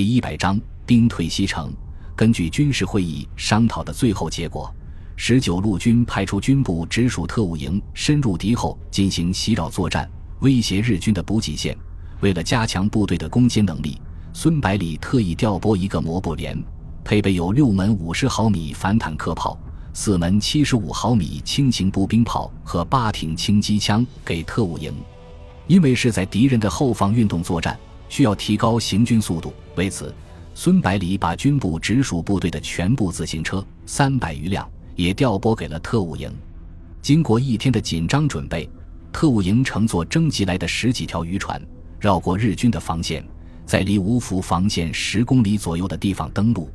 第一百章兵退西城。根据军事会议商讨的最后结果，十九路军派出军部直属特务营深入敌后进行袭扰作战，威胁日军的补给线。为了加强部队的攻坚能力，孙百里特意调拨一个摩步连，配备有六门五十毫米反坦克炮、四门七十五毫米轻型步兵炮和八挺轻机枪给特务营。因为是在敌人的后方运动作战，需要提高行军速度，为此。孙百里把军部直属部队的全部自行车三百余辆也调拨给了特务营。经过一天的紧张准备，特务营乘坐征集来的十几条渔船，绕过日军的防线，在离芜湖防线十公里左右的地方登陆。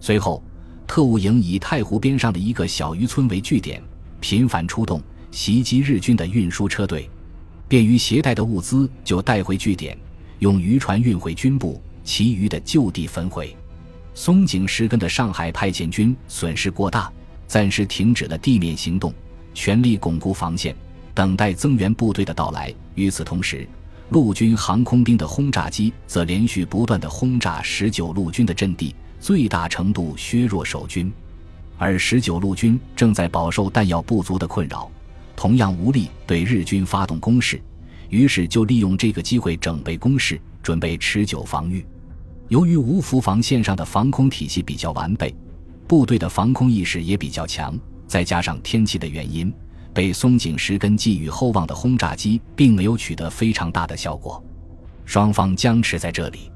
随后，特务营以太湖边上的一个小渔村为据点，频繁出动袭击日军的运输车队，便于携带的物资就带回据点，用渔船运回军部。其余的就地焚毁。松井石根的上海派遣军损失过大，暂时停止了地面行动，全力巩固防线，等待增援部队的到来。与此同时，陆军航空兵的轰炸机则连续不断的轰炸十九路军的阵地，最大程度削弱守军。而十九路军正在饱受弹药不足的困扰，同样无力对日军发动攻势，于是就利用这个机会整备攻势，准备持久防御。由于芜湖防线上的防空体系比较完备，部队的防空意识也比较强，再加上天气的原因，被松井石根寄予厚望的轰炸机并没有取得非常大的效果。双方僵持在这里。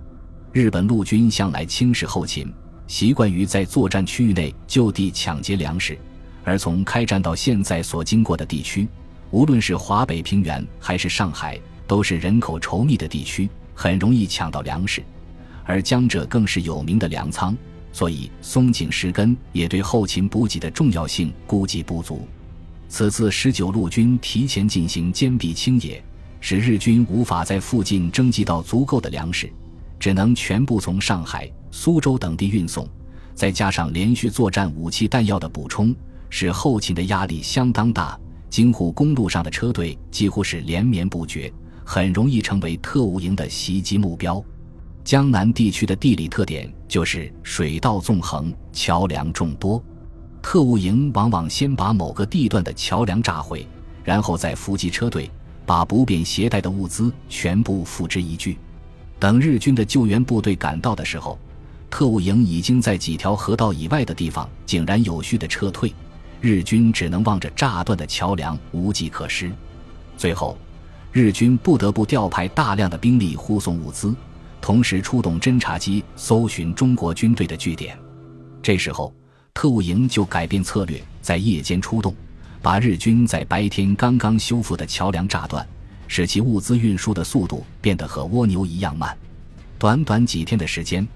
日本陆军向来轻视后勤，习惯于在作战区域内就地抢劫粮食，而从开战到现在所经过的地区，无论是华北平原还是上海，都是人口稠密的地区，很容易抢到粮食。而江浙更是有名的粮仓，所以松井石根也对后勤补给的重要性估计不足。此次十九路军提前进行坚壁清野，使日军无法在附近征集到足够的粮食，只能全部从上海、苏州等地运送。再加上连续作战武器弹药的补充，使后勤的压力相当大。京沪公路上的车队几乎是连绵不绝，很容易成为特务营的袭击目标。江南地区的地理特点就是水道纵横，桥梁众多。特务营往往先把某个地段的桥梁炸毁，然后再伏击车队，把不便携带的物资全部付之一炬。等日军的救援部队赶到的时候，特务营已经在几条河道以外的地方井然有序地撤退，日军只能望着炸断的桥梁无计可施。最后，日军不得不调派大量的兵力护送物资。同时出动侦察机搜寻中国军队的据点，这时候特务营就改变策略，在夜间出动，把日军在白天刚刚修复的桥梁炸断，使其物资运输的速度变得和蜗牛一样慢。短短几天的时间，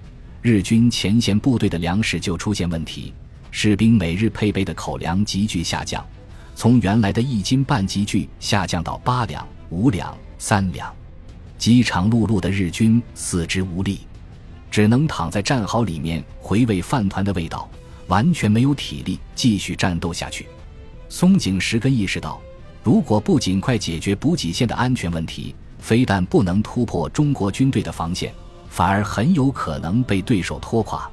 日军前线部队的粮食就出现问题，士兵每日配备的口粮急剧下降，从原来的一斤半急剧下降到八两、五两、三两。饥肠辘辘的日军四肢无力，只能躺在战壕里面回味饭团的味道，完全没有体力继续战斗下去。松井石根意识到，如果不尽快解决补给线的安全问题，非但不能突破中国军队的防线，反而很有可能被对手拖垮。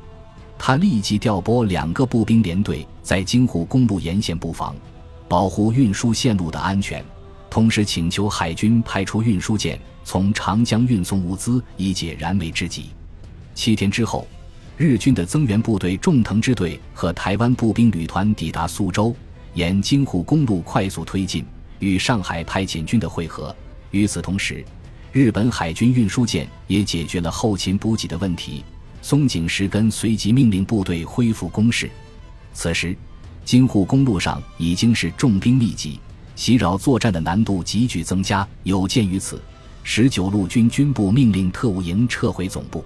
他立即调拨两个步兵连队在京沪公路沿线布防，保护运输线路的安全，同时请求海军派出运输舰。从长江运送物资，以解燃眉之急。七天之后，日军的增援部队重藤支队和台湾步兵旅团抵达苏州，沿京沪公路快速推进，与上海派遣军的会合。与此同时，日本海军运输舰也解决了后勤补给的问题。松井石根随即命令部队恢复攻势。此时，京沪公路上已经是重兵密集，袭扰作战的难度急剧增加。有鉴于此。十九路军军部命令特务营撤回总部。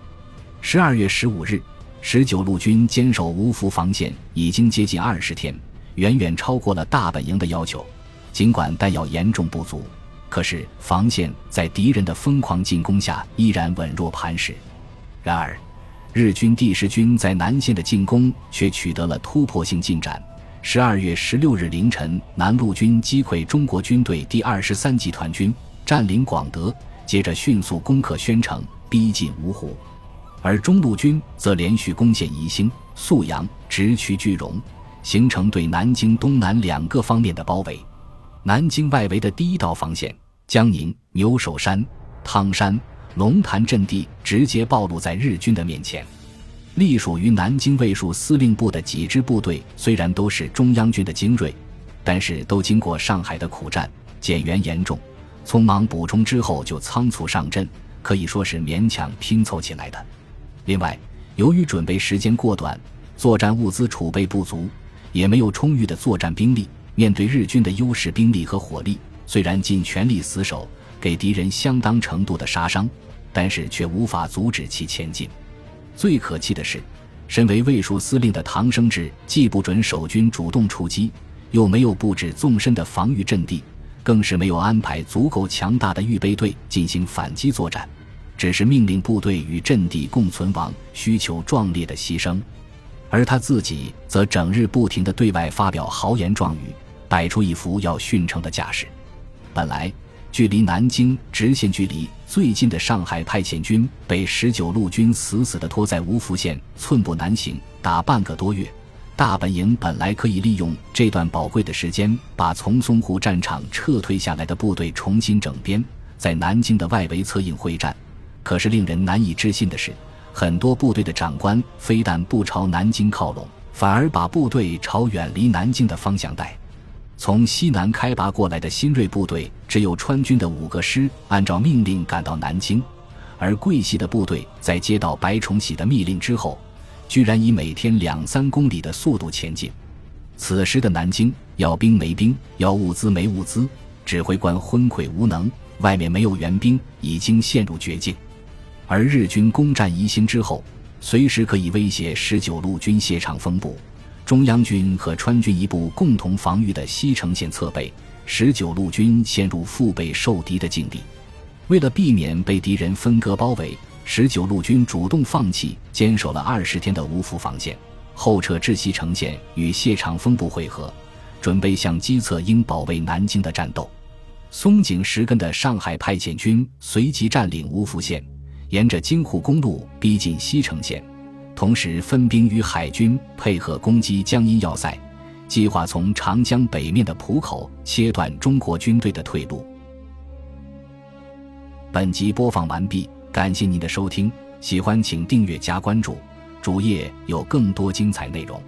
十二月十五日，十九路军坚守芜湖防线已经接近二十天，远远超过了大本营的要求。尽管弹药严重不足，可是防线在敌人的疯狂进攻下依然稳若磐石。然而，日军第十军在南线的进攻却取得了突破性进展。十二月十六日凌晨，南路军击溃中国军队第二十三集团军，占领广德。接着迅速攻克宣城，逼近芜湖。而中路军则连续攻陷宜兴、宿阳，直取句容，形成对南京东南两个方面的包围。南京外围的第一道防线——江宁、牛首山、汤山、龙潭阵地，直接暴露在日军的面前。隶属于南京卫戍司令部的几支部队，虽然都是中央军的精锐，但是都经过上海的苦战，减员严重，匆忙补充之后就仓促上阵，可以说是勉强拼凑起来的。另外，由于准备时间过短，作战物资储备不足，也没有充裕的作战兵力，面对日军的优势兵力和火力，虽然尽全力死守，给敌人相当程度的杀伤，但是却无法阻止其前进。最可气的是，身为卫戍司令的唐生智既不准守军主动出击，又没有布置纵深的防御阵地，更是没有安排足够强大的预备队进行反击作战，只是命令部队与阵地共存亡，需求壮烈的牺牲，而他自己则整日不停地对外发表豪言壮语，摆出一副要殉城的架势。本来。距离南京直线距离最近的上海派遣军被十九路军死死地拖在芜湖县，寸步难行，打半个多月。大本营本来可以利用这段宝贵的时间，把从淞沪战场撤退下来的部队重新整编，在南京的外围策应会战。可是令人难以置信的是，很多部队的长官非但不朝南京靠拢，反而把部队朝远离南京的方向带。从西南开拔过来的新锐部队，只有川军的五个师按照命令赶到南京，而桂系的部队在接到白崇禧的密令之后，居然以每天两三公里的速度前进。此时的南京，要兵没兵，要物资没物资，指挥官昏聩无能，外面没有援兵，已经陷入绝境。而日军攻占宜兴之后，随时可以威胁十九路军谢长风部。中央军和川军一部共同防御的西城县侧背，十九路军陷入腹背受敌的境地。为了避免被敌人分割包围，十九路军主动放弃坚守了二十天的芜湖防线，后撤至西城县与谢长风部会合，准备向基侧应保卫南京的战斗。松井石根的上海派遣军随即占领芜湖县，沿着京沪公路逼近西城县。同时分兵与海军配合攻击江阴要塞，计划从长江北面的浦口切断中国军队的退路。本集播放完毕，感谢您的收听，喜欢请订阅加关注，主页有更多精彩内容。